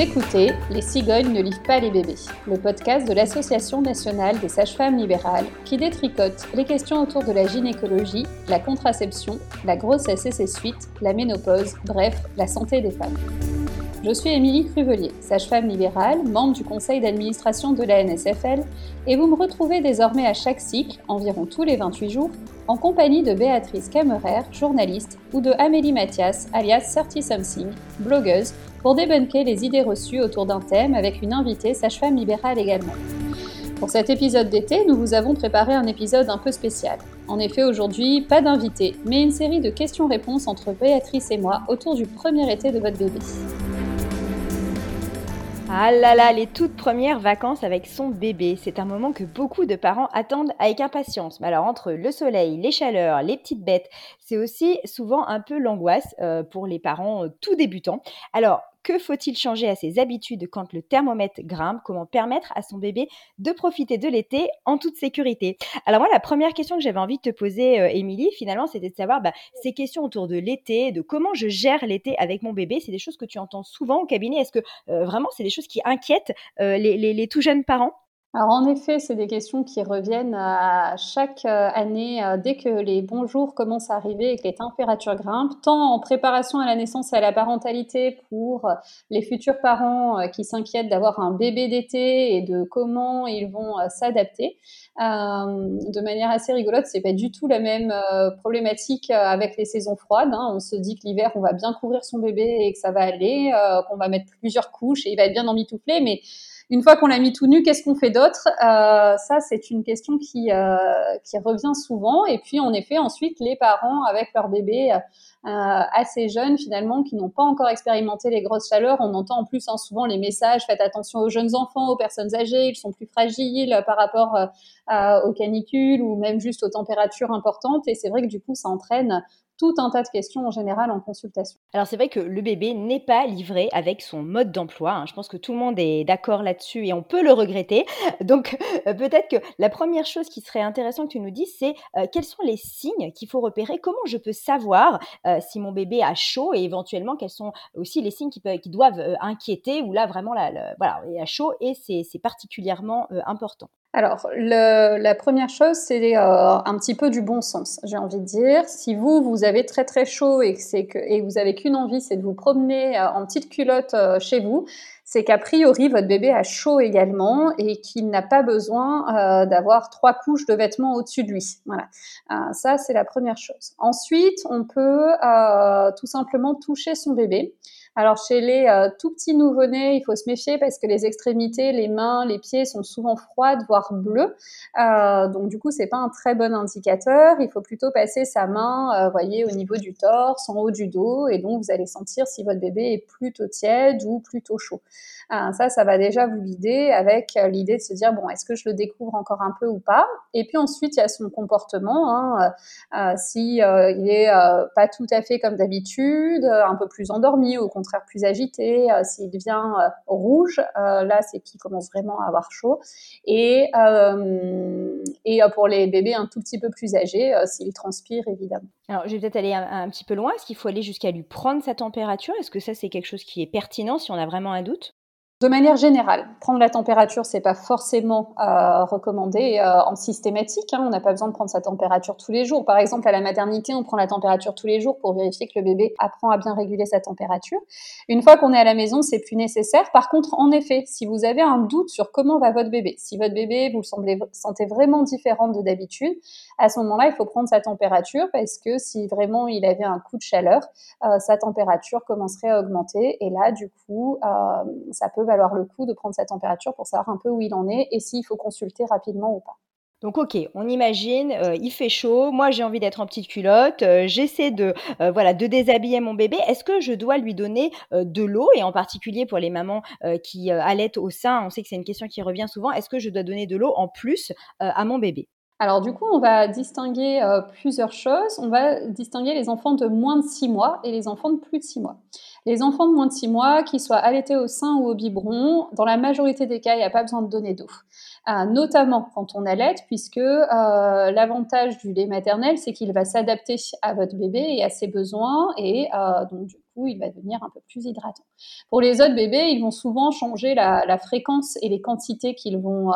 Écoutez Les cigognes ne livrent pas les bébés, le podcast de l'Association nationale des sages-femmes libérales qui détricote les questions autour de la gynécologie, la contraception, la grossesse et ses suites, la ménopause, bref, la santé des femmes. Je suis Émilie Cruvelier, sage-femme libérale, membre du conseil d'administration de la NSFL, et vous me retrouvez désormais à chaque cycle, environ tous les 28 jours, en compagnie de Béatrice Kammerer, journaliste, ou de Amélie Mathias, alias 30 Something, blogueuse, pour débunker les idées reçues autour d'un thème avec une invitée sage-femme libérale également. Pour cet épisode d'été, nous vous avons préparé un épisode un peu spécial. En effet, aujourd'hui, pas d'invité, mais une série de questions-réponses entre Béatrice et moi autour du premier été de votre bébé. Ah là là, les toutes premières vacances avec son bébé, c'est un moment que beaucoup de parents attendent avec impatience. Mais alors entre le soleil, les chaleurs, les petites bêtes, c'est aussi souvent un peu l'angoisse euh, pour les parents euh, tout débutants. Alors que faut-il changer à ses habitudes quand le thermomètre grimpe? Comment permettre à son bébé de profiter de l'été en toute sécurité? Alors moi, la première question que j'avais envie de te poser, euh, Émilie, finalement, c'était de savoir bah, ces questions autour de l'été, de comment je gère l'été avec mon bébé. C'est des choses que tu entends souvent au cabinet. Est-ce que euh, vraiment c'est des choses qui inquiètent euh, les tout jeunes parents? Alors en effet, c'est des questions qui reviennent à chaque euh, année euh, dès que les bons jours commencent à arriver et que les températures grimpent, tant en préparation à la naissance et à la parentalité pour les futurs parents euh, qui s'inquiètent d'avoir un bébé d'été et de comment ils vont s'adapter. de manière assez rigolote, c'est pas du tout la même problématique avec les saisons froides. Hein. On se dit que l'hiver, on va bien couvrir son bébé et que ça va aller, qu'on va mettre plusieurs couches et il va être bien emmitouflé, mais une fois qu'on l'a mis tout nu, qu'est-ce qu'on fait d'autre? Euh, Ça, c'est une question qui, euh, qui revient souvent. Et puis, en effet, ensuite, les parents avec leur bébé euh, assez jeunes, finalement, qui n'ont pas encore expérimenté les grosses chaleurs. On entend en plus hein, souvent les messages faites attention aux jeunes enfants, aux personnes âgées, ils sont plus fragiles par rapport aux canicules ou même juste aux températures importantes. Et c'est vrai que du coup, ça entraîne tout un tas de questions en général en consultation. Alors c'est vrai que le bébé n'est pas livré avec son mode d'emploi. Hein. Je pense que tout le monde est d'accord là-dessus et on peut le regretter. Donc euh, peut-être que la première chose qui serait intéressant que tu nous dises, c'est euh, quels sont les signes qu'il faut repérer? Comment je peux savoir euh, si mon bébé a chaud et éventuellement quels sont aussi les signes qui, peuvent, qui doivent inquiéter ou là vraiment la, voilà, il a chaud et c'est particulièrement important. Alors, la première chose, c'est euh, un petit peu du bon sens, j'ai envie de dire. Si vous, vous avez très très chaud et que, que et vous avez qu'une envie, c'est de vous promener euh, en petite culotte euh, chez vous, c'est qu'a priori votre bébé a chaud également et qu'il n'a pas besoin d'avoir trois couches de vêtements au-dessus de lui. Voilà, ça c'est la première chose. Ensuite, on peut tout simplement toucher son bébé. Alors chez les euh, tout petits nouveau-nés, il faut se méfier parce que les extrémités, les mains, les pieds sont souvent froides, voire bleues. Euh, donc du coup, c'est pas un très bon indicateur. Il faut plutôt passer sa main, euh, au niveau du torse, en haut du dos, et donc vous allez sentir si votre bébé est plutôt tiède ou plutôt chaud. Euh, ça, ça va déjà vous guider avec l'idée de se dire bon, est-ce que je le découvre encore un peu ou pas? Et puis ensuite, il y a son comportement. Hein, si il est pas tout à fait comme d'habitude, un peu plus endormi, au contraire plus agité, euh, s'il devient euh, rouge, euh, là c'est qu'il commence vraiment à avoir chaud. Et, et pour les bébés un tout petit peu plus âgés, s'il transpire évidemment. Alors je vais peut-être aller un, petit peu loin. Est-ce qu'il faut aller jusqu'à lui prendre sa température? Est-ce que ça c'est quelque chose qui est pertinent si on a vraiment un doute? De manière générale, prendre la température, c'est pas forcément euh, recommandé euh, en systématique. Hein. On n'a pas besoin de prendre sa température tous les jours. Par exemple, à la maternité, on prend la température tous les jours pour vérifier que le bébé apprend à bien réguler sa température. Une fois qu'on est à la maison, c'est plus nécessaire. Par contre, en effet, si vous avez un doute sur comment va votre bébé, si votre bébé vous le sentez vraiment différent de d'habitude, à ce moment-là, il faut prendre sa température parce que si vraiment il avait un coup de chaleur, euh, sa température commencerait à augmenter et là, du coup, ça peut valoir le coup de prendre sa température pour savoir un peu où il en est et s'il faut consulter rapidement ou pas. Donc ok, on imagine, euh, il fait chaud, moi j'ai envie d'être en petite culotte, euh, j'essaie de euh, voilà de déshabiller mon bébé. Est-ce que je dois lui donner de l'eau et en particulier pour les mamans qui allaitent au sein, on sait que c'est une question qui revient souvent. Est-ce que je dois donner de l'eau en plus à mon bébé? Alors du coup, on va distinguer euh, plusieurs choses. On va distinguer les enfants de moins de 6 mois et les enfants de plus de 6 mois. Les enfants de moins de 6 mois, qu'ils soient allaités au sein ou au biberon, dans la majorité des cas, il n'y a pas besoin de donner d'eau. Euh, notamment quand on allaite, puisque euh, l'avantage du lait maternel, c'est qu'il va s'adapter à votre bébé et à ses besoins, et donc du coup, il va devenir un peu plus hydratant. Pour les autres bébés, ils vont souvent changer la, la fréquence et les quantités qu'ils vont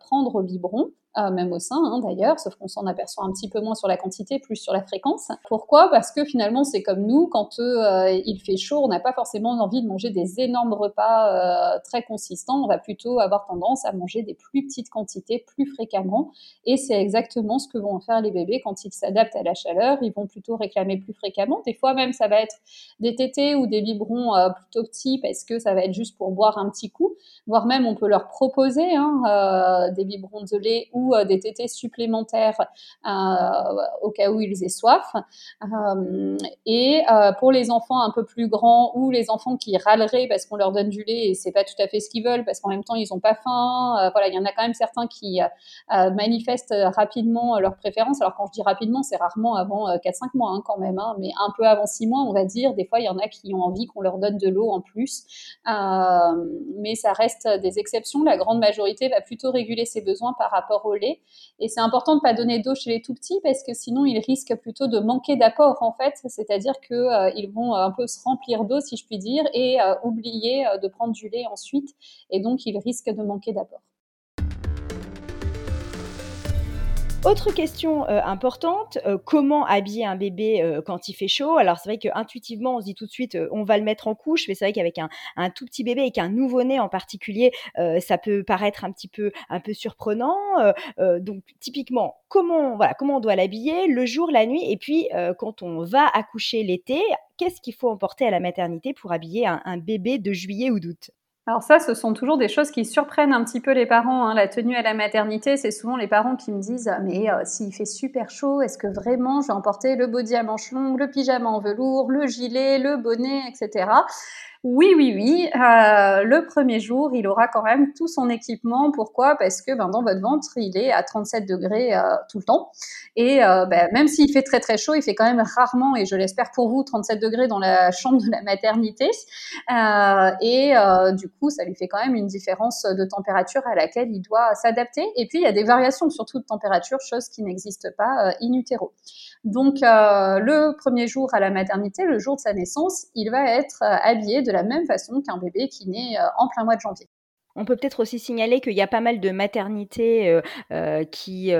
prendre au biberon. Euh, même au sein hein, d'ailleurs, sauf qu'on s'en aperçoit un petit peu moins sur la quantité, plus sur la fréquence. Pourquoi? Parce que finalement, c'est comme nous, quand euh, il fait chaud, on n'a pas forcément envie de manger des énormes repas euh, très consistants, on va plutôt avoir tendance à manger des plus petites quantités, plus fréquemment, et c'est exactement ce que vont faire les bébés quand ils s'adaptent à la chaleur, ils vont plutôt réclamer plus fréquemment. Des fois même, ça va être des tétés ou des biberons plutôt petits, parce que ça va être juste pour boire un petit coup, voire même on peut leur proposer hein, des biberons de lait ou euh, des tétés supplémentaires euh, au cas où ils aient soif. Euh, et pour les enfants un peu plus grands ou les enfants qui râleraient parce qu'on leur donne du lait et c'est pas tout à fait ce qu'ils veulent parce qu'en même temps ils ont pas faim. voilà, il y en a quand même certains qui manifestent rapidement leur préférence. Alors quand je dis rapidement, c'est rarement avant 4-5 mois hein, quand même, hein, mais un peu avant 6 mois, on va dire. Des fois, il y en a qui ont envie qu'on leur donne de l'eau en plus. mais ça reste des exceptions. La grande majorité va plutôt réguler ses besoins par rapport Et c'est important de ne pas donner d'eau chez les tout petits parce que sinon ils risquent plutôt de manquer d'apport en fait, c'est-à-dire qu'ils euh, vont un peu se remplir d'eau si je puis dire et euh, oublier euh, de prendre du lait ensuite. Et donc ils risquent de manquer d'apport. Autre question euh, importante, euh, comment habiller un bébé euh, quand il fait chaud? Alors c'est vrai qu'intuitivement on se dit tout de suite on va le mettre en couche, mais c'est vrai qu'avec un, un, tout petit bébé et un nouveau-né en particulier, ça peut paraître un petit peu un peu surprenant. donc typiquement comment voilà comment on doit l'habiller le jour, la nuit, et puis quand on va accoucher l'été, qu'est-ce qu'il faut emporter à la maternité pour habiller un, un bébé de juillet ou d'août? Alors ça, ce sont toujours des choses qui surprennent un petit peu les parents. Hein. La tenue à la maternité, c'est souvent les parents qui me disent mais euh, s'il fait super chaud, est-ce que vraiment je vais emporter le body à manches longues, le pyjama en velours, le gilet, le bonnet, etc. Oui, oui, oui. Euh, le premier jour, il aura quand même tout son équipement. Pourquoi? Parce que ben, dans votre ventre, il est à 37 degrés euh, tout le temps. Et euh, ben, même s'il fait très très chaud, il fait quand même rarement, et je l'espère pour vous, 37 degrés dans la chambre de la maternité. et du coup, ça lui fait quand même une différence de température à laquelle il doit s'adapter. Et puis, il y a des variations surtout de température, chose qui n'existe pas in utero. Donc, le premier jour à la maternité, le jour de sa naissance, il va être habillé de la même façon qu'un bébé qui naît euh, en plein mois de janvier. On peut peut-être aussi signaler qu'il y a pas mal de maternités euh, euh, qui,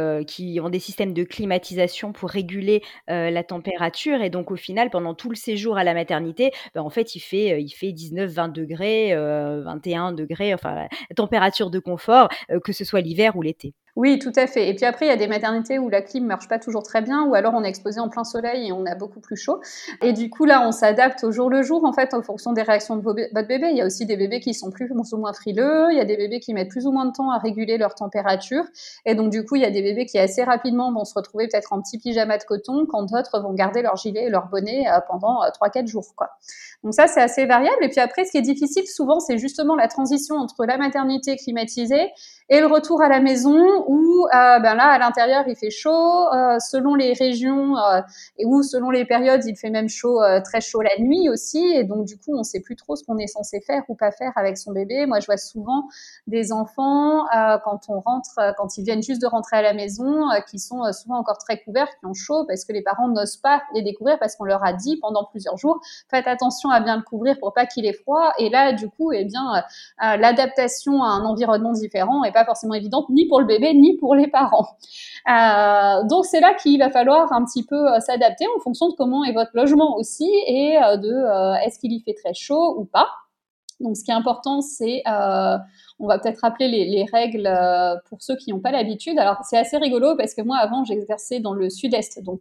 ont des systèmes de climatisation pour réguler la température. Et donc, au final, pendant tout le séjour à la maternité, ben, en fait, il fait, il fait 19, 20 degrés, 21 degrés, enfin, température de confort, que ce soit l'hiver ou l'été. Oui, tout à fait. Et puis après, il y a des maternités où la clim marche pas toujours très bien, ou alors on est exposé en plein soleil et on a beaucoup plus chaud. Et du coup, là, on s'adapte au jour le jour, en fait, en fonction des réactions de votre bébé. Il y a aussi des bébés qui sont plus ou moins frileux, il y a des bébés qui mettent plus ou moins de temps à réguler leur température. Et donc, du coup, il y a des bébés qui assez rapidement vont se retrouver peut-être en petit pyjama de coton, quand d'autres vont garder leur gilet et leur bonnet euh, pendant 3-4 euh, jours, quoi. Donc ça, c'est assez variable. Et puis après, ce qui est difficile souvent, c'est justement la transition entre la maternité climatisée et le retour à la maison où euh, ben là à l'intérieur il fait chaud euh, selon les régions euh, et où selon les périodes il fait même chaud très chaud la nuit aussi et donc du coup on sait plus trop ce qu'on est censé faire ou pas faire avec son bébé. Moi je vois souvent des enfants quand on rentre quand ils viennent juste de rentrer à la maison qui sont souvent encore très couverts qui ont chaud parce que les parents n'osent pas les découvrir parce qu'on leur a dit pendant plusieurs jours faites attention à bien le couvrir pour pas qu'il ait froid. Et là du coup eh bien l'adaptation à un environnement différent est forcément évidente ni pour le bébé ni pour les parents. Euh, donc c'est là qu'il va falloir un petit peu euh, s'adapter en fonction de comment est votre logement aussi et euh, de est-ce qu'il y fait très chaud ou pas. Donc ce qui est important c'est on va peut-être rappeler les, règles pour ceux qui n'ont pas l'habitude. Alors c'est assez rigolo parce que moi avant j'exerçais dans le sud-est, donc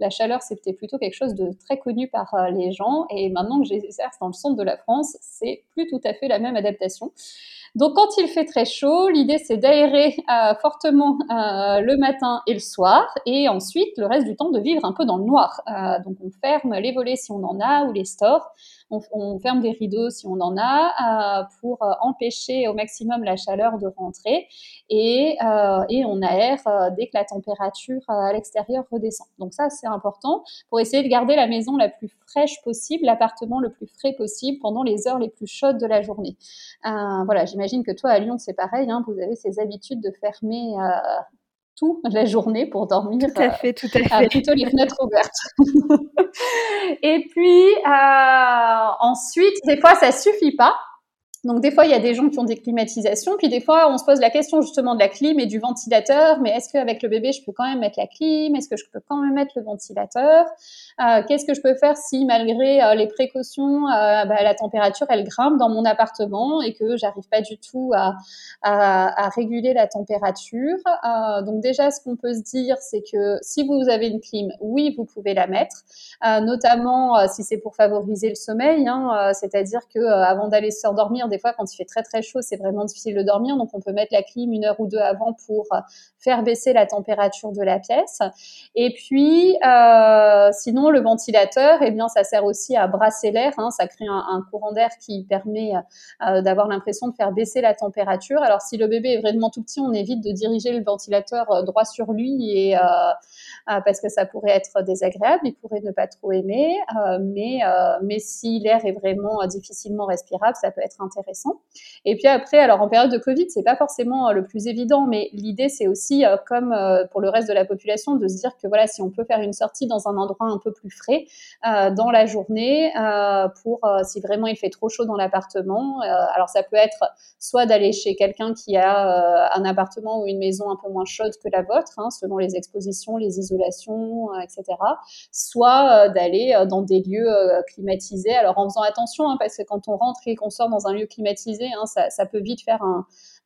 la chaleur c'était plutôt quelque chose de très connu par les gens et maintenant que j'exerce dans le centre de la France, c'est plus tout à fait la même adaptation. Donc quand il fait très chaud, l'idée c'est d'aérer euh, fortement euh, le matin et le soir, et ensuite le reste du temps de vivre un peu dans le noir. Euh, donc on ferme les volets si on en a ou les stores on, ferme des rideaux si on en a euh, pour euh, empêcher au maximum la chaleur de rentrer et, euh, et on aère dès que la température à l'extérieur redescend. Donc ça, c'est important pour essayer de garder la maison la plus fraîche possible, l'appartement le plus frais possible pendant les heures les plus chaudes de la journée. voilà, j'imagine que toi à Lyon, c'est pareil, hein, vous avez ces habitudes de fermer la journée pour dormir. Tout à fait, tout à fait. plutôt les fenêtres ouvertes. et puis euh, ensuite, des fois, ça suffit pas. Donc des fois, il y a des gens qui ont des climatisations, puis des fois, on se pose la question justement de la clim et du ventilateur. Mais est-ce qu'avec le bébé, je peux quand même mettre la clim? Est-ce que je peux quand même mettre le ventilateur? Euh, Qu'est-ce que je peux faire si, malgré euh, les précautions, euh, bah, la température elle grimpe dans mon appartement et que j'arrive pas du tout à, réguler la température? Donc déjà, ce qu'on peut se dire, c'est que si vous avez une clim, oui, vous pouvez la mettre, notamment si c'est pour favoriser le sommeil. Hein, C'est-à-dire que avant d'aller se endormir des fois, quand il fait très très chaud, c'est vraiment difficile de dormir. Donc, on peut mettre la clim une heure ou deux avant pour euh, faire baisser la température de la pièce. Et puis, euh, sinon, le ventilateur, eh bien, ça sert aussi à brasser l'air. Hein. Ça crée un, courant d'air qui permet euh, d'avoir l'impression de faire baisser la température. Alors, si le bébé est vraiment tout petit, on évite de diriger le ventilateur droit sur lui et parce que ça pourrait être désagréable. Il pourrait ne pas trop aimer. mais, mais si l'air est vraiment difficilement respirable, ça peut être intéressant Et puis après, alors en période de Covid, c'est pas forcément euh, le plus évident, mais l'idée c'est aussi, euh, comme euh, pour le reste de la population, de se dire que voilà, si on peut faire une sortie dans un endroit un peu plus frais dans la journée, pour si vraiment il fait trop chaud dans l'appartement, alors ça peut être soit d'aller chez quelqu'un qui a un appartement ou une maison un peu moins chaude que la vôtre, hein, selon les expositions, les isolations, etc. Soit d'aller dans des lieux climatisés, alors en faisant attention, hein, parce que quand on rentre et qu'on sort dans un lieu climatisé, hein, ça, peut vite faire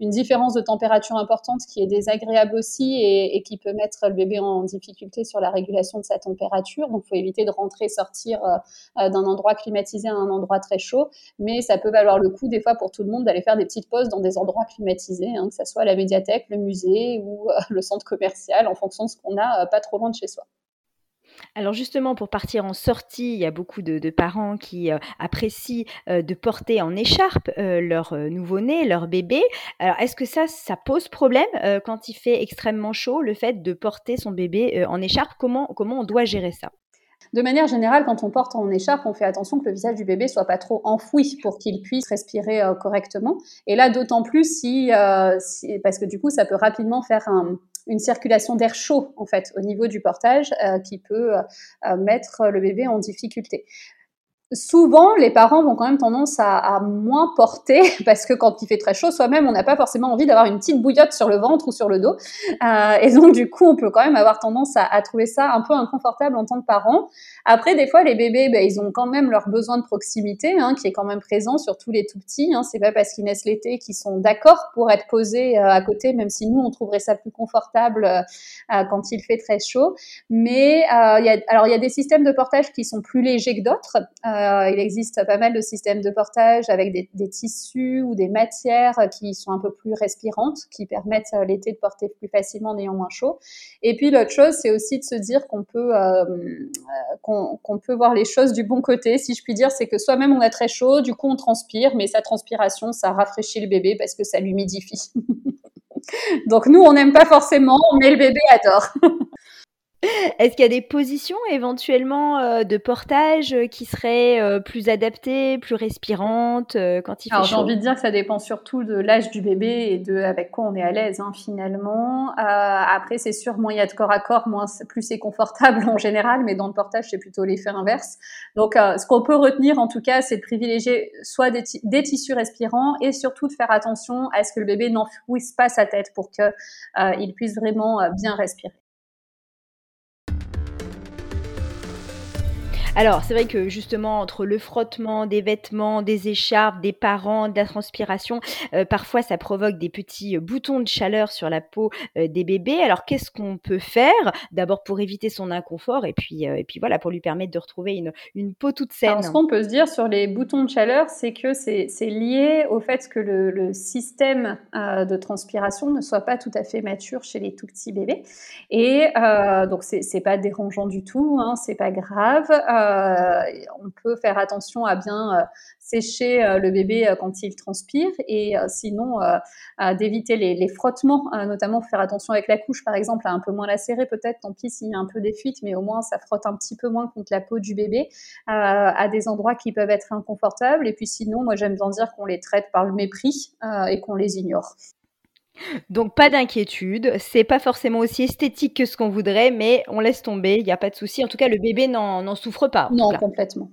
une différence de température importante qui est désagréable aussi et, qui peut mettre le bébé en difficulté sur la régulation de sa température. Donc, il faut éviter de rentrer, sortir euh, euh, d'un endroit climatisé à un endroit très chaud. Mais ça peut valoir le coup, des fois, pour tout le monde, d'aller faire des petites pauses dans des endroits climatisés, hein, que ce soit la médiathèque, le musée ou euh, le centre commercial, en fonction de ce qu'on a pas trop loin de chez soi. Alors justement, pour partir en sortie, il y a beaucoup de, parents qui euh, apprécient euh, de porter en écharpe euh, leur nouveau-né, leur bébé. Alors est-ce que ça, ça pose problème quand il fait extrêmement chaud, le fait de porter son bébé en écharpe? Comment, comment on doit gérer ça? De manière générale, quand on porte en écharpe, on fait attention que le visage du bébé soit pas trop enfoui pour qu'il puisse respirer correctement. Et là, d'autant plus si, parce que du coup, ça peut rapidement faire un, une circulation d'air chaud en fait au niveau du portage euh, qui peut euh, mettre le bébé en difficulté souvent, les parents vont quand même tendance à, moins porter parce que quand il fait très chaud, soi-même, on n'a pas forcément envie d'avoir une petite bouillotte sur le ventre ou sur le dos. Euh, et donc, du coup, on peut quand même avoir tendance à, trouver ça un peu inconfortable en tant que parent. Après, des fois, les bébés, ben, ils ont quand même leur besoin de proximité, hein, qui est quand même présent sur tous les tout petits. Hein. C'est pas parce qu'ils naissent l'été qu'ils sont d'accord pour être posés euh, à côté, même si nous, on trouverait ça plus confortable euh, quand il fait très chaud. Mais euh, y a, alors, il y a des systèmes de portage qui sont plus légers que d'autres. Euh, il existe pas mal de systèmes de portage avec des, tissus ou des matières qui sont un peu plus respirantes, qui permettent euh, l'été de porter plus facilement en ayant moins chaud. Et puis l'autre chose, c'est aussi de se dire qu'on peut euh, peut voir les choses du bon côté, si je puis dire, c'est que soi-même on a très chaud, du coup on transpire, mais sa transpiration, ça rafraîchit le bébé parce que ça l'humidifie. Donc nous, on n'aime pas forcément, mais le bébé adore. Est-ce qu'il y a des positions éventuellement euh, de portage euh, qui seraient euh, plus adaptées, plus respirantes quand il fait Alors, J'ai envie de dire que ça dépend surtout de l'âge du bébé et de avec quoi on est à l'aise hein, finalement. après, c'est sûr, moins il y a de corps à corps, moins plus c'est confortable en général, mais dans le portage, c'est plutôt l'effet inverse. Donc, ce qu'on peut retenir en tout cas, c'est de privilégier soit des, des, tissus respirants et surtout de faire attention à ce que le bébé n'enfouisse pas sa tête pour qu'il il puisse vraiment bien respirer. Alors, c'est vrai que justement, entre le frottement des vêtements, des écharpes, des parents, de la transpiration, euh, parfois ça provoque des petits euh, boutons de chaleur sur la peau euh, des bébés. Alors, qu'est-ce qu'on peut faire? D'abord pour éviter son inconfort et puis, et puis voilà, pour lui permettre de retrouver une, une peau toute saine. Alors, ce qu'on peut se dire sur les boutons de chaleur, c'est que c'est lié au fait que le, le système de transpiration ne soit pas tout à fait mature chez les tout petits bébés. Et donc, c'est pas dérangeant du tout, hein, c'est pas grave. Euh, on peut faire attention à bien euh, sécher euh, le bébé quand il transpire et sinon d'éviter les, frottements, notamment faire attention avec la couche par exemple à un peu moins la serrer peut-être, tant pis s'il y a un peu des fuites, mais au moins ça frotte un petit peu moins contre la peau du bébé à des endroits qui peuvent être inconfortables. Et puis sinon, moi j'aime bien dire qu'on les traite par le mépris et qu'on les ignore. Donc pas d'inquiétude, c'est pas forcément aussi esthétique que ce qu'on voudrait, mais on laisse tomber, il n'y a pas de souci. En tout cas, le bébé n'en souffre pas. Non, complètement.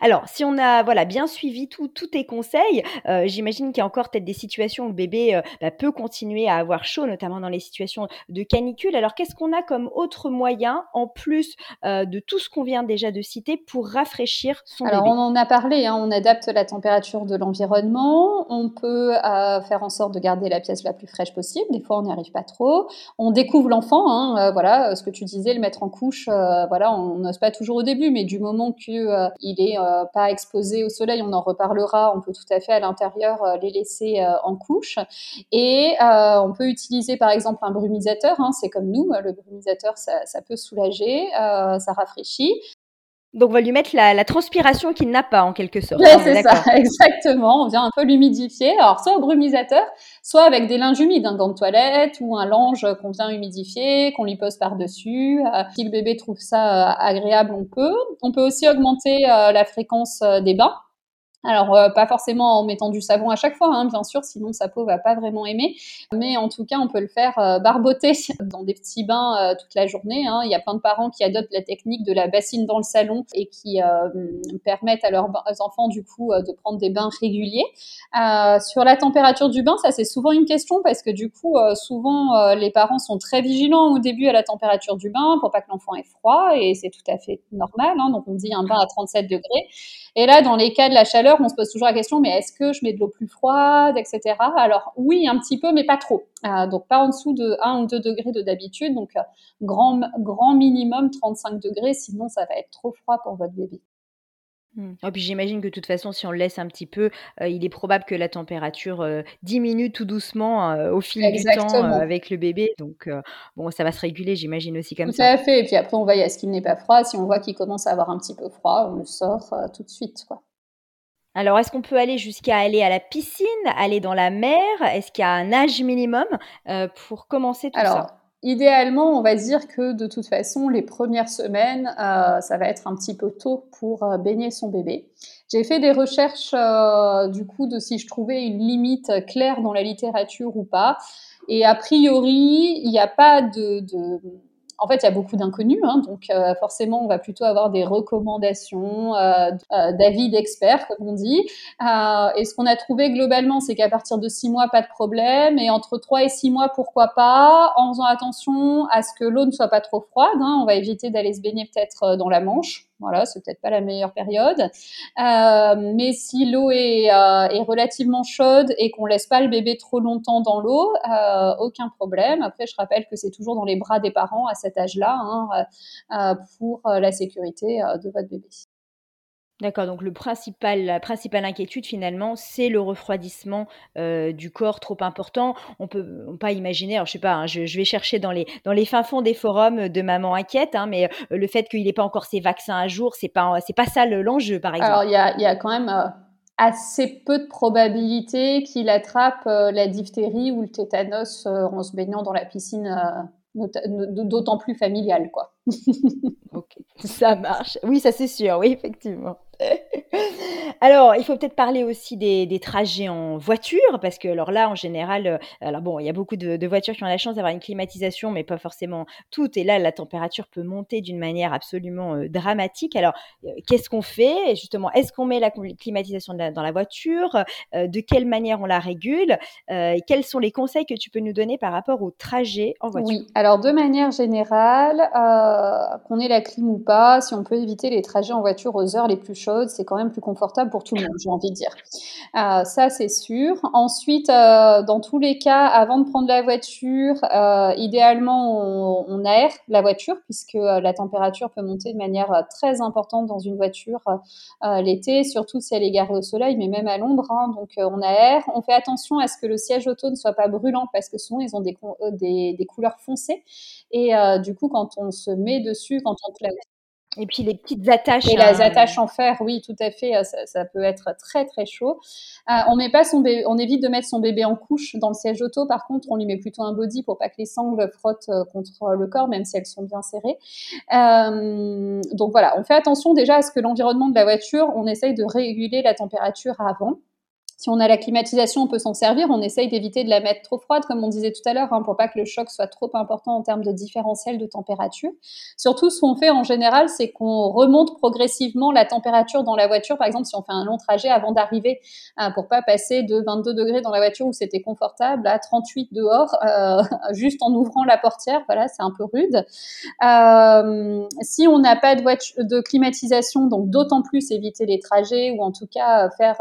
Alors, si on a voilà bien suivi tous tes conseils, euh, j'imagine qu'il y a encore peut-être des situations où le bébé euh, bah, peut continuer à avoir chaud, notamment dans les situations de canicule. Alors, qu'est-ce qu'on a comme autre moyen, en plus euh, de tout ce qu'on vient déjà de citer, pour rafraîchir son Alors, bébé? Alors, on en a parlé, hein, on adapte la température de l'environnement, on peut faire en sorte de garder la pièce la plus fraîche possible, des fois on n'y arrive pas trop, on découvre l'enfant, hein, voilà, ce que tu disais, le mettre en couche, voilà, on n'ose pas toujours au début, mais du moment qu'il est euh, pas exposés au soleil, on en reparlera. On peut tout à fait à l'intérieur euh, les laisser euh, en couche. Et on peut utiliser par exemple un brumisateur. Hein, c'est comme nous, le brumisateur, ça, ça peut soulager, ça rafraîchit. Donc, on va lui mettre la, transpiration qu'il n'a pas, en quelque sorte. Oui, c'est ça, exactement. On vient un peu l'humidifier. Alors, soit au brumisateur, soit avec des linges humides, un gant de toilette ou un linge qu'on vient humidifier, qu'on lui pose par-dessus. Euh, si le bébé trouve ça euh, agréable, on peut. On peut aussi augmenter euh, la fréquence des bains. Alors, euh, pas forcément en mettant du savon à chaque fois, hein, bien sûr, sinon sa peau va pas vraiment aimer. Mais en tout cas, on peut le faire euh, barboter dans des petits bains euh, toute la journée. Hein. Il y a plein de parents qui adoptent la technique de la bassine dans le salon et qui permettent à leurs enfants, du coup, de prendre des bains réguliers. sur la température du bain, ça c'est souvent une question parce que du coup, souvent, les parents sont très vigilants au début à la température du bain pour pas que l'enfant ait froid et c'est tout à fait normal. Hein. Donc, on dit un bain à 37 degrés. Et là, dans les cas de la chaleur, on se pose toujours la question, mais est-ce que je mets de l'eau plus froide, etc. Alors oui, un petit peu, mais pas trop. Euh, donc pas en dessous de 1 ou 2 degrés de d'habitude. Donc euh, grand, grand minimum 35 degrés, sinon ça va être trop froid pour votre bébé. Et puis j'imagine que de toute façon, si on le laisse un petit peu, euh, il est probable que la température diminue tout doucement au fil du temps avec le bébé. Donc bon, ça va se réguler, j'imagine aussi comme ça. Tout à fait. Et puis après, on veille à ce qu'il n'est pas froid. Si on voit qu'il commence à avoir un petit peu froid, on le sort tout de suite, quoi. Alors, est-ce qu'on peut aller jusqu'à aller à la piscine, aller dans la mer? Est-ce qu'il y a un âge minimum euh, pour commencer tout Alors, Idéalement, on va dire que de toute façon, les premières semaines, euh, ça va être un petit peu tôt pour euh, baigner son bébé. J'ai fait des recherches du coup de si je trouvais une limite claire dans la littérature ou pas. Et a priori, il n'y a pas de, de en fait, il y a beaucoup d'inconnus, hein, donc euh, forcément, on va plutôt avoir des recommandations, euh, euh, d'avis d'experts, comme on dit. et ce qu'on a trouvé globalement, c'est qu'à partir de six mois, pas de problème, et entre trois et six mois, pourquoi pas, en faisant attention à ce que l'eau ne soit pas trop froide. Hein, on va éviter d'aller se baigner peut-être dans la Manche. Voilà, c'est peut-être pas la meilleure période. Euh, mais si l'eau est, euh, est, relativement chaude et qu'on laisse pas le bébé trop longtemps dans l'eau, euh, aucun problème. Après, je rappelle que c'est toujours dans les bras des parents à cet âge-là hein, pour la sécurité de votre bébé. D'accord, donc le principal, la principale inquiétude finalement, c'est le refroidissement euh, du corps trop important. On peut pas imaginer, alors je sais pas, hein, je, vais chercher dans les, dans les fins fonds des forums de maman inquiète, hein, mais euh, le fait qu'il n'ait pas encore ses vaccins à jour, c'est pas, pas ça l'enjeu par exemple. Alors il y a, y a, quand même euh, assez peu de probabilité qu'il attrape la diphtérie ou le tétanos en se baignant dans la piscine d'autant plus familiale, quoi. ça marche. Oui, ça c'est sûr, oui, effectivement. Alors, il faut peut-être parler aussi des, trajets en voiture, parce que alors là, en général, euh, alors bon, il y a beaucoup de, voitures qui ont la chance d'avoir une climatisation, mais pas forcément toutes. Et là, la température peut monter d'une manière absolument euh, dramatique. Alors, euh, qu'est-ce qu'on fait? Justement, est-ce qu'on met la climatisation dans la voiture? De quelle manière on la régule? Quels sont les conseils que tu peux nous donner par rapport au trajet en voiture? Oui, alors de manière générale, qu'on ait la clim ou pas, si on peut éviter les trajets en voiture aux heures les plus chaudes, c'est quand même plus confortable pour tout le monde, j'ai envie de dire. Euh, ça, c'est sûr. Ensuite, euh, dans tous les cas, avant de prendre la voiture, euh, idéalement, on, aère la voiture puisque la température peut monter de manière très importante dans une voiture l'été, surtout si elle est garée au soleil, mais même à l'ombre. Hein. donc, on aère. On fait attention à ce que le siège auto ne soit pas brûlant parce que souvent, ils ont des, couleurs foncées. Et du coup, quand on se met dessus, quand on et puis les petites attaches. Et les attaches en fer, oui, tout à fait. Euh, ça, peut être très très chaud. Euh, on met pas son bébé, on évite de mettre son bébé en couche dans le siège auto. Par contre, on lui met plutôt un body pour pas que les sangles frottent euh, contre le corps, même si elles sont bien serrées. donc voilà, on fait attention déjà à ce que l'environnement de la voiture, on essaye de réguler la température avant. Si on a la climatisation, on peut s'en servir. On essaye d'éviter de la mettre trop froide, comme on disait tout à l'heure, hein, pour pas que le choc soit trop important en termes de différentiel de température. Surtout, ce qu'on fait en général, c'est qu'on remonte progressivement la température dans la voiture. Par exemple, si on fait un long trajet avant d'arriver, hein, pour pas passer de 22 degrés dans la voiture où c'était confortable à 38 dehors, euh, juste en ouvrant la portière. Voilà, c'est un peu rude. Euh, si on n'a pas de, climatisation, donc d'autant plus éviter les trajets ou en tout cas faire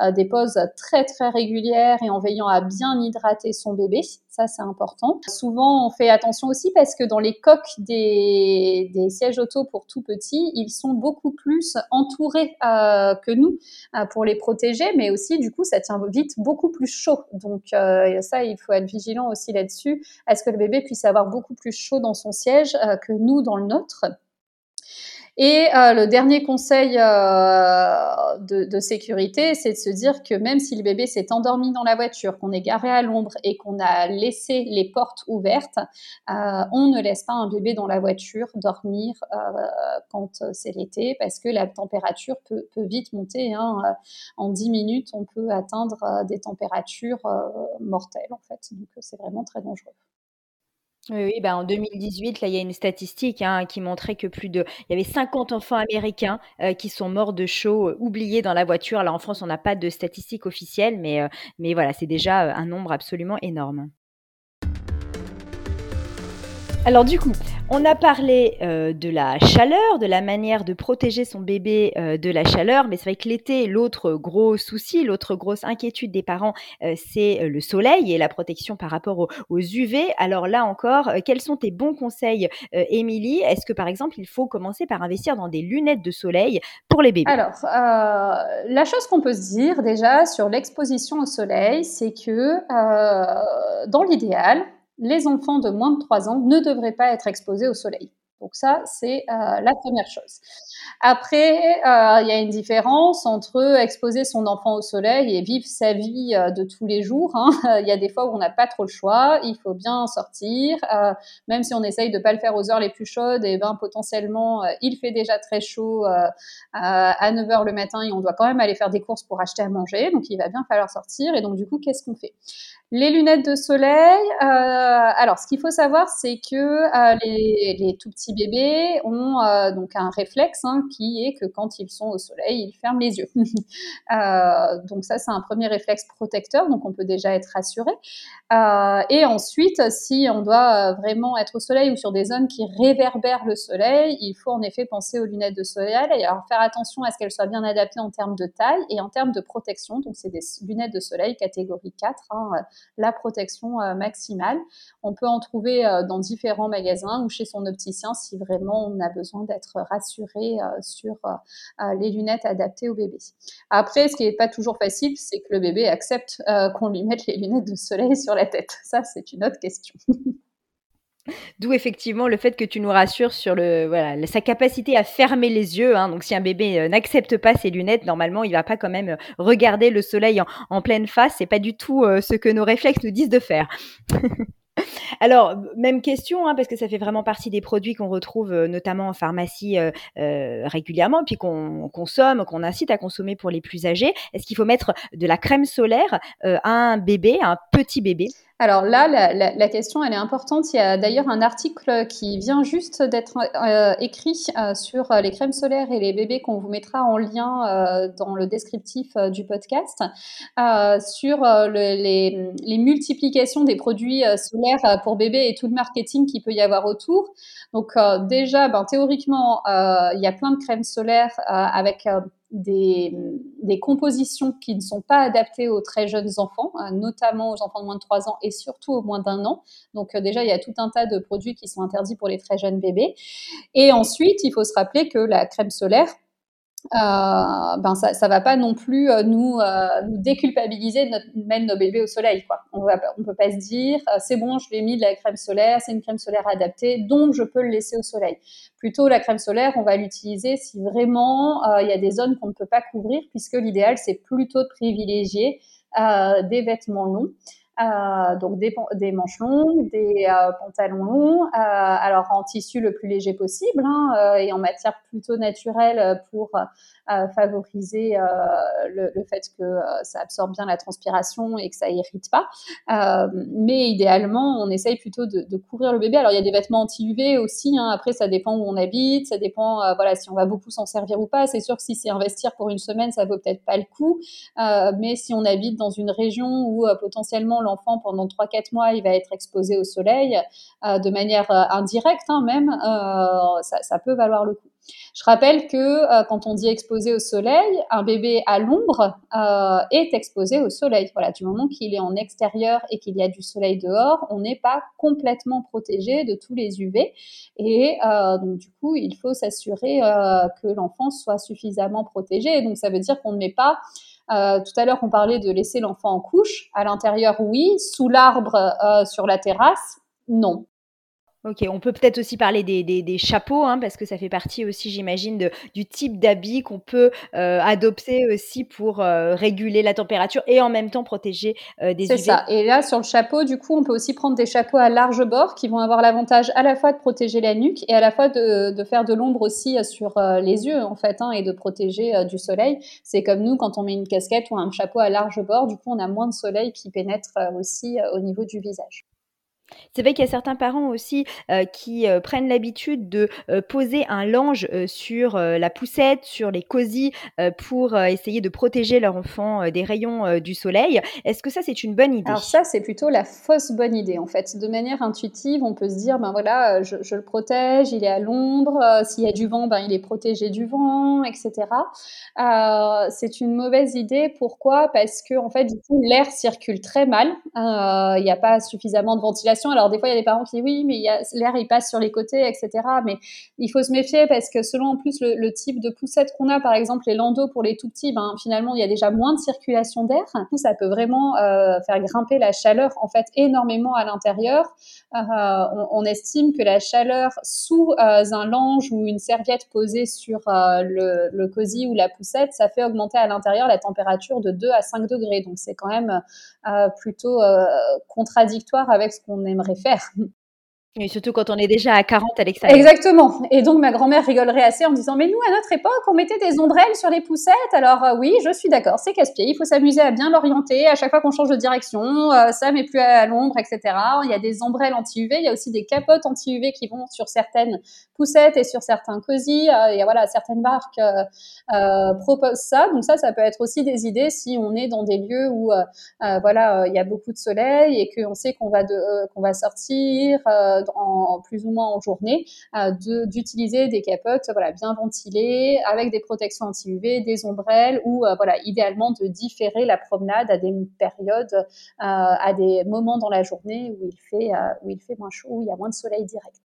euh, des pauses très très régulière et en veillant à bien hydrater son bébé. Ça, c'est important. Souvent, on fait attention aussi parce que dans les coques des, sièges auto pour tout petits, ils sont beaucoup plus entourés euh, que nous euh, pour les protéger, mais aussi, du coup, ça tient vite beaucoup plus chaud. Donc, euh, ça, il faut être vigilant aussi là-dessus. Est-ce que le bébé puisse avoir beaucoup plus chaud dans son siège que nous dans le nôtre? Et le dernier conseil de, sécurité, c'est de se dire que même si le bébé s'est endormi dans la voiture, qu'on est garé à l'ombre et qu'on a laissé les portes ouvertes, euh, on ne laisse pas un bébé dans la voiture dormir quand c'est l'été parce que la température peut, vite monter. Hein. En 10 minutes, on peut atteindre des températures mortelles en fait. Donc c'est vraiment très dangereux. Oui, oui, bah, en 2018, là, il y a une statistique hein, qui montrait que plus de, il y avait 50 enfants américains euh, qui sont morts de chaud, euh, oubliés dans la voiture. Là, en France, on n'a pas de statistiques officielles, mais, euh, mais voilà, c'est déjà un nombre absolument énorme. Alors du coup, on a parlé euh, de la chaleur, de la manière de protéger son bébé euh, de la chaleur, mais c'est vrai que l'été, l'autre gros souci, l'autre grosse inquiétude des parents, euh, c'est le soleil et la protection par rapport aux, UV. Alors là encore, quels sont tes bons conseils, Émilie? Est-ce que par exemple, il faut commencer par investir dans des lunettes de soleil pour les bébés? Alors, la chose qu'on peut se dire déjà sur l'exposition au soleil, c'est que dans l'idéal, les enfants de moins de 3 ans ne devraient pas être exposés au soleil. Donc ça, c'est euh, la première chose. Après, euh, il y a une différence entre exposer son enfant au soleil et vivre sa vie euh, de tous les jours. Hein. Il y a des fois où on n'a pas trop le choix, il faut bien sortir, même si on essaye de pas le faire aux heures les plus chaudes, et ben potentiellement il fait déjà très chaud à 9 h le matin et on doit quand même aller faire des courses pour acheter à manger, donc il va bien falloir sortir. Et donc du coup, qu'est-ce qu'on fait? Les lunettes de soleil, euh, alors ce qu'il faut savoir, c'est que euh, les, tout petits bébés ont euh, donc un réflexe hein, qui est que quand ils sont au soleil, ils ferment les yeux. donc ça, c'est un premier réflexe protecteur, donc on peut déjà être rassuré. et ensuite, si on doit vraiment être au soleil ou sur des zones qui réverbèrent le soleil, il faut en effet penser aux lunettes de soleil et faire attention à ce qu'elles soient bien adaptées en termes de taille et en termes de protection. Donc c'est des lunettes de soleil catégorie 4. Hein, la protection euh, maximale. On peut en trouver euh, dans différents magasins ou chez son opticien si vraiment on a besoin d'être rassuré euh, sur les lunettes adaptées au bébé. Après, ce qui n'est pas toujours facile, c'est que le bébé accepte qu'on lui mette les lunettes de soleil sur la tête. Ça, c'est une autre question. D'où effectivement le fait que tu nous rassures sur le, voilà, sa capacité à fermer les yeux. Hein. Donc si un bébé euh, n'accepte pas ses lunettes, normalement il va pas quand même euh, regarder le soleil en, pleine face. C'est pas du tout euh, ce que nos réflexes nous disent de faire. Alors, même question, hein, parce que ça fait vraiment partie des produits qu'on retrouve notamment en pharmacie régulièrement, puis qu'on consomme, qu'on incite à consommer pour les plus âgés. Est-ce qu'il faut mettre de la crème solaire à un bébé, à un petit bébé? Alors là, la, question, elle est importante. Il y a d'ailleurs un article qui vient juste d'être euh, écrit euh, sur les crèmes solaires et les bébés qu'on vous mettra en lien euh, dans le descriptif du podcast sur les, multiplications des produits solaires pour bébés et tout le marketing qu'il peut y avoir autour. Donc déjà, ben, théoriquement, il y a plein de crèmes solaires avec des, compositions qui ne sont pas adaptées aux très jeunes enfants, hein, notamment aux enfants de moins de 3 ans et surtout aux moins d'un an. Donc euh, déjà, il y a tout un tas de produits qui sont interdits pour les très jeunes bébés. Et ensuite, il faut se rappeler que la crème solaire, euh, ben ça, ça va pas non plus euh, nous, euh, nous déculpabiliser de mettre nos bébés au soleil. On ne on peut pas se dire c'est bon, je lui ai mis de la crème solaire, c'est une crème solaire adaptée, donc je peux le laisser au soleil. Plutôt la crème solaire, on va l'utiliser si vraiment il y a des zones qu'on ne peut pas couvrir, puisque l'idéal c'est plutôt de privilégier des vêtements longs. Euh, donc des, manches longues, des euh, pantalons longs, euh, alors en tissu le plus léger possible hein, et en matière plutôt naturelle pour favoriser le, le, fait que ça absorbe bien la transpiration et que ça irrite pas. mais idéalement, on essaye plutôt de, de, couvrir le bébé. Alors il y a des vêtements anti-UV aussi. Hein, après, ça dépend où on habite, ça dépend voilà si on va beaucoup s'en servir ou pas. C'est sûr que si c'est investir pour une semaine, ça vaut peut-être pas le coup. mais si on habite dans une région où potentiellement enfant pendant 3-4 mois, il va être exposé au soleil euh, de manière euh, indirecte hein, même, euh, ça, peut valoir le coup. Je rappelle que quand on dit exposé au soleil, un bébé à l'ombre est exposé au soleil. Voilà, du moment qu'il est en extérieur et qu'il y a du soleil dehors, on n'est pas complètement protégé de tous les UV. Et donc du coup, il faut s'assurer que l'enfant soit suffisamment protégé. donc ça veut dire qu'on ne met pas euh, tout à l'heure, on parlait de laisser l'enfant en couche. À l'intérieur, oui. Sous l'arbre, euh, sur la terrasse, non. Ok, on peut peut-être aussi parler des, des, chapeaux, hein, parce que ça fait partie aussi, j'imagine, du type d'habit qu'on peut euh, adopter aussi pour euh, réguler la température et en même temps protéger euh, des C'est ça. Et là, sur le chapeau, du coup, on peut aussi prendre des chapeaux à large bord qui vont avoir l'avantage à la fois de protéger la nuque et à la fois de, de faire de l'ombre aussi sur les yeux, en fait, hein, et de protéger du soleil. C'est comme nous, quand on met une casquette ou un chapeau à large bord, du coup, on a moins de soleil qui pénètre aussi au niveau du visage. C'est vrai qu'il y a certains parents aussi euh, qui euh, prennent l'habitude de euh, poser un lange sur la poussette, sur les cosy pour essayer de protéger leur enfant des rayons du soleil. Est-ce que ça c'est une bonne idée? Alors ça c'est plutôt la fausse bonne idée en fait. De manière intuitive, on peut se dire ben voilà, je, je le protège, il est à l'ombre. S'il y a du vent, ben il est protégé du vent, etc. c'est une mauvaise idée. Pourquoi? Parce que en fait du coup l'air circule très mal. Il n'y a pas suffisamment de ventilation alors des fois, il y a des parents qui disent oui, mais l'air il passe sur les côtés, etc. Mais il faut se méfier parce que selon en plus le, type de poussette qu'on a, par exemple les landaux pour les tout petits, ben, finalement il y a déjà moins de circulation d'air. Ça peut vraiment euh, faire grimper la chaleur en fait énormément à l'intérieur. Euh, on, estime que la chaleur sous euh, un linge ou une serviette posée sur le, le cosy ou la poussette, ça fait augmenter à l'intérieur la température de 2 à 5 degrés. Donc c'est quand même plutôt contradictoire avec ce qu'on aimerait faire. Et surtout quand on est déjà à 40 à l'extérieur. Exactement. Et donc ma grand-mère rigolerait assez en disant mais nous à notre époque on mettait des ombrelles sur les poussettes. Alors euh, oui, je suis d'accord, c'est casse-pied. Il faut s'amuser à bien l'orienter. À chaque fois qu'on change de direction, euh, ça met plus à l'ombre, etc. Il y a des ombrelles anti-UV. Il y a aussi des capotes anti-UV qui vont sur certaines poussettes et sur certains cosy. Euh, et voilà, certaines marques proposent ça. Donc ça, ça peut être aussi des idées si on est dans des lieux où voilà il y a beaucoup de soleil et qu'on sait qu'on va qu'on va sortir en, plus ou moins en journée, euh, d'utiliser des capotes voilà, bien ventilées, avec des protections anti-UV, des ombrelles, ou euh, voilà, idéalement de différer la promenade à des périodes, euh, à des moments dans la journée où il fait, où il fait moins chaud, où il y a moins de soleil direct.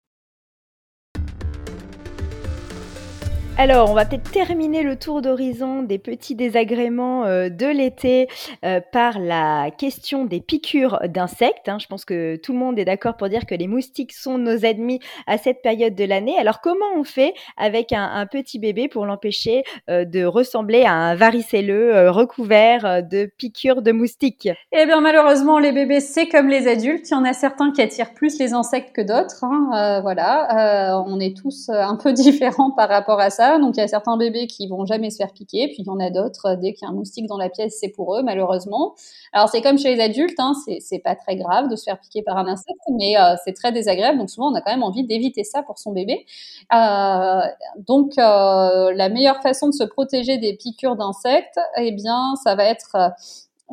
Alors, on va peut-être terminer le tour d'horizon des petits désagréments euh, de l'été euh, par la question des piqûres d'insectes. Hein. Je pense que tout le monde est d'accord pour dire que les moustiques sont nos ennemis à cette période de l'année. Alors, comment on fait avec un, petit bébé pour l'empêcher euh, de ressembler à un varicelleux recouvert de piqûres de moustiques? Eh bien, malheureusement, les bébés, c'est comme les adultes. Il y en a certains qui attirent plus les insectes que d'autres. Hein. voilà, on est tous un peu différents par rapport à ça. Donc il y a certains bébés qui vont jamais se faire piquer, puis il y en a d'autres, euh, dès qu'il y a un moustique dans la pièce, c'est pour eux, malheureusement. Alors c'est comme chez les adultes, hein, c'est pas très grave de se faire piquer par un insecte, mais euh, c'est très désagréable. Donc souvent on a quand même envie d'éviter ça pour son bébé. Euh, donc la meilleure façon de se protéger des piqûres d'insectes, eh bien ça va être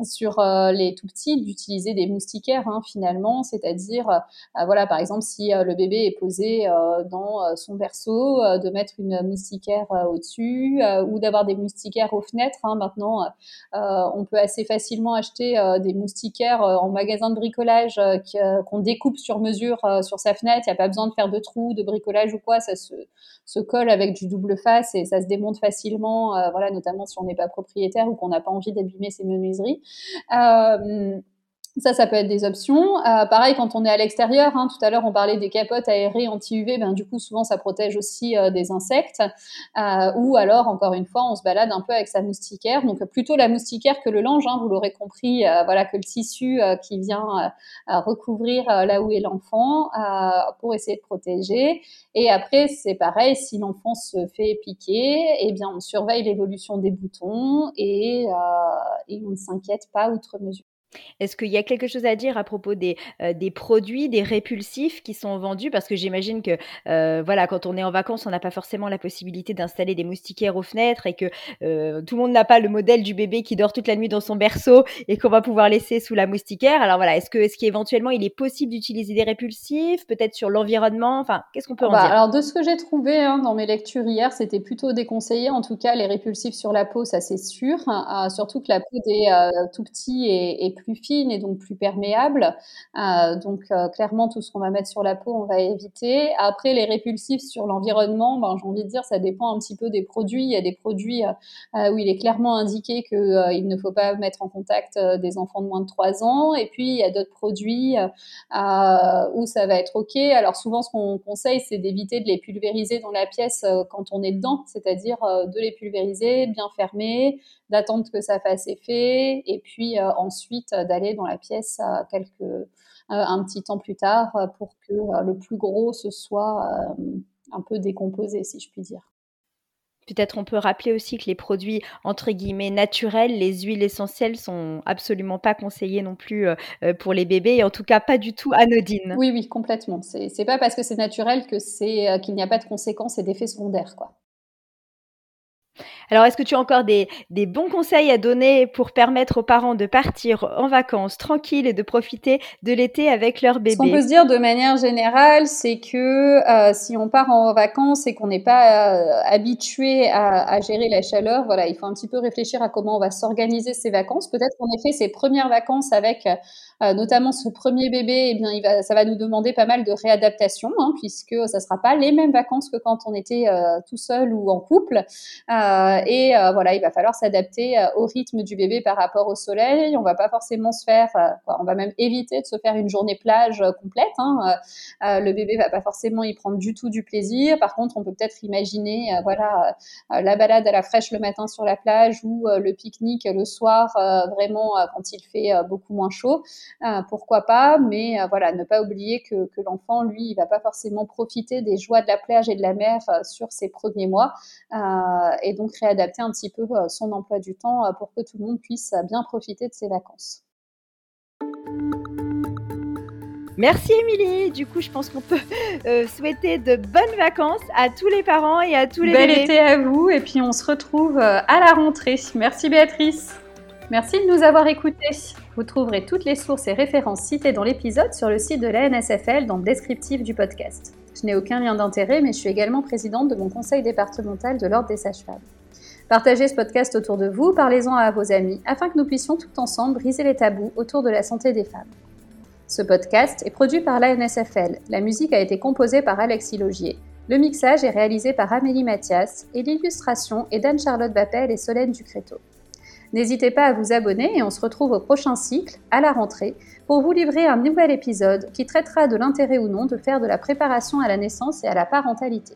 sur euh, les tout petits d'utiliser des moustiquaires hein, finalement, c'est-à-dire euh, voilà par exemple si euh, le bébé est posé dans son berceau, de mettre une moustiquaire au-dessus ou d'avoir des moustiquaires aux fenêtres. Hein. Maintenant, on peut assez facilement acheter des moustiquaires en magasin de bricolage qu'on découpe sur mesure sur sa fenêtre. Il n'y a pas besoin de faire de trous, de bricolage ou quoi, ça se, se colle avec du double face et ça se démonte facilement. voilà, notamment si on n'est pas propriétaire ou qu'on n'a pas envie d'abîmer ses menuiseries. Euh, ça, ça peut être des options. Euh, pareil, quand on est à l'extérieur, hein, tout à l'heure on parlait des capotes aérées anti-UV, ben, du coup souvent ça protège aussi euh, des insectes. Euh, ou alors, encore une fois, on se balade un peu avec sa moustiquaire. Donc plutôt la moustiquaire que le linge, hein, vous l'aurez compris, voilà que le tissu qui vient recouvrir là où est l'enfant pour essayer de protéger. Et après, c'est pareil, si l'enfant se fait piquer, eh bien on surveille l'évolution des boutons et on ne s'inquiète pas outre mesure. Est-ce qu'il y a quelque chose à dire à propos des, euh, des produits, des répulsifs qui sont vendus? Parce que j'imagine que, euh, voilà, quand on est en vacances, on n'a pas forcément la possibilité d'installer des moustiquaires aux fenêtres et que, euh, tout le monde n'a pas le modèle du bébé qui dort toute la nuit dans son berceau et qu'on va pouvoir laisser sous la moustiquaire. Alors voilà, est-ce que est-ce qu'éventuellement il est possible d'utiliser des répulsifs? Peut-être sur l'environnement? Enfin, qu'est-ce qu'on peut en Bah, dire? alors de ce que j'ai trouvé, hein, dans mes lectures hier, c'était plutôt déconseillé. En tout cas, les répulsifs sur la peau, ça c'est sûr. Hein, surtout que la peau des, tout petits est est plus fine et donc plus perméable. Euh, donc euh, clairement, tout ce qu'on va mettre sur la peau, on va éviter. Après, les répulsifs sur l'environnement, ben, j'ai envie de dire, ça dépend un petit peu des produits. Il y a des produits euh, où il est clairement indiqué qu'il ne faut pas mettre en contact des enfants de moins de 3 ans. Et puis, il y a d'autres produits où ça va être OK. Alors souvent, ce qu'on conseille, c'est d'éviter de les pulvériser dans la pièce quand on est dedans, c'est-à-dire de les pulvériser, bien fermer, d'attendre que ça fasse effet, et puis ensuite d'aller dans la pièce quelques, euh, un petit temps plus tard euh, pour que euh, le plus gros se soit un peu décomposé, si je puis dire. Peut-être on peut rappeler aussi que les produits entre guillemets naturels, les huiles essentielles sont absolument pas conseillées non plus pour les bébés et en tout cas pas du tout anodines. Oui, oui, complètement. C'est pas parce que c'est naturel que c'est qu'il n'y a pas de conséquences et d'effets secondaires, quoi. Alors, est-ce que tu as encore des, bons conseils à donner pour permettre aux parents de partir en vacances tranquilles et de profiter de l'été avec leur bébé Ce qu'on peut se dire de manière générale, c'est que euh, si on part en vacances et qu'on n'est pas euh, habitué à, gérer la chaleur, voilà, il faut un petit peu réfléchir à comment on va s'organiser ces vacances. Peut-être qu'en effet, ces premières vacances avec euh, notamment ce premier bébé, eh bien, il ça va nous demander pas mal de réadaptation, hein, puisque ça sera pas les mêmes vacances que quand on était tout seul ou en couple. Euh, et euh, voilà, il va falloir s'adapter euh, au rythme du bébé par rapport au soleil. On va pas forcément se faire, on va même éviter de se faire une journée plage complète. Hein. le bébé va pas forcément y prendre du tout du plaisir. Par contre, on peut peut-être imaginer, voilà, la balade à la fraîche le matin sur la plage ou le pique-nique le soir, vraiment quand il fait beaucoup moins chaud. Pourquoi pas Mais voilà, ne pas oublier que, que l'enfant, lui, il va pas forcément profiter des joies de la plage et de la mer sur ses premiers mois. et donc réadapter un petit peu euh, son emploi du temps euh, pour que tout le monde puisse euh, bien profiter de ses vacances. Merci Émilie. Du coup, je pense qu'on peut souhaiter de bonnes vacances à tous les parents et à tous les Bel été à vous et puis on se retrouve à la rentrée. Merci Béatrice. Merci de nous avoir écoutés. Vous trouverez toutes les sources et références citées dans l'épisode sur le site de la NSFL dans le descriptif du podcast. Je n'ai aucun lien d'intérêt, mais je suis également présidente de mon conseil départemental de l'Ordre des sages-femmes. Partagez ce podcast autour de vous, parlez-en à vos amis, afin que nous puissions tout ensemble briser les tabous autour de la santé des femmes. Ce podcast est produit par l'ANSFL. La musique a été composée par Alexis Logier. Le mixage est réalisé par Amélie Mathias et l'illustration est d'Anne-Charlotte Bappel et Solène Ducréto. N'hésitez pas à vous abonner et on se retrouve au prochain cycle, à la rentrée, pour vous livrer un nouvel épisode qui traitera de l'intérêt ou non de faire de la préparation à la naissance et à la parentalité.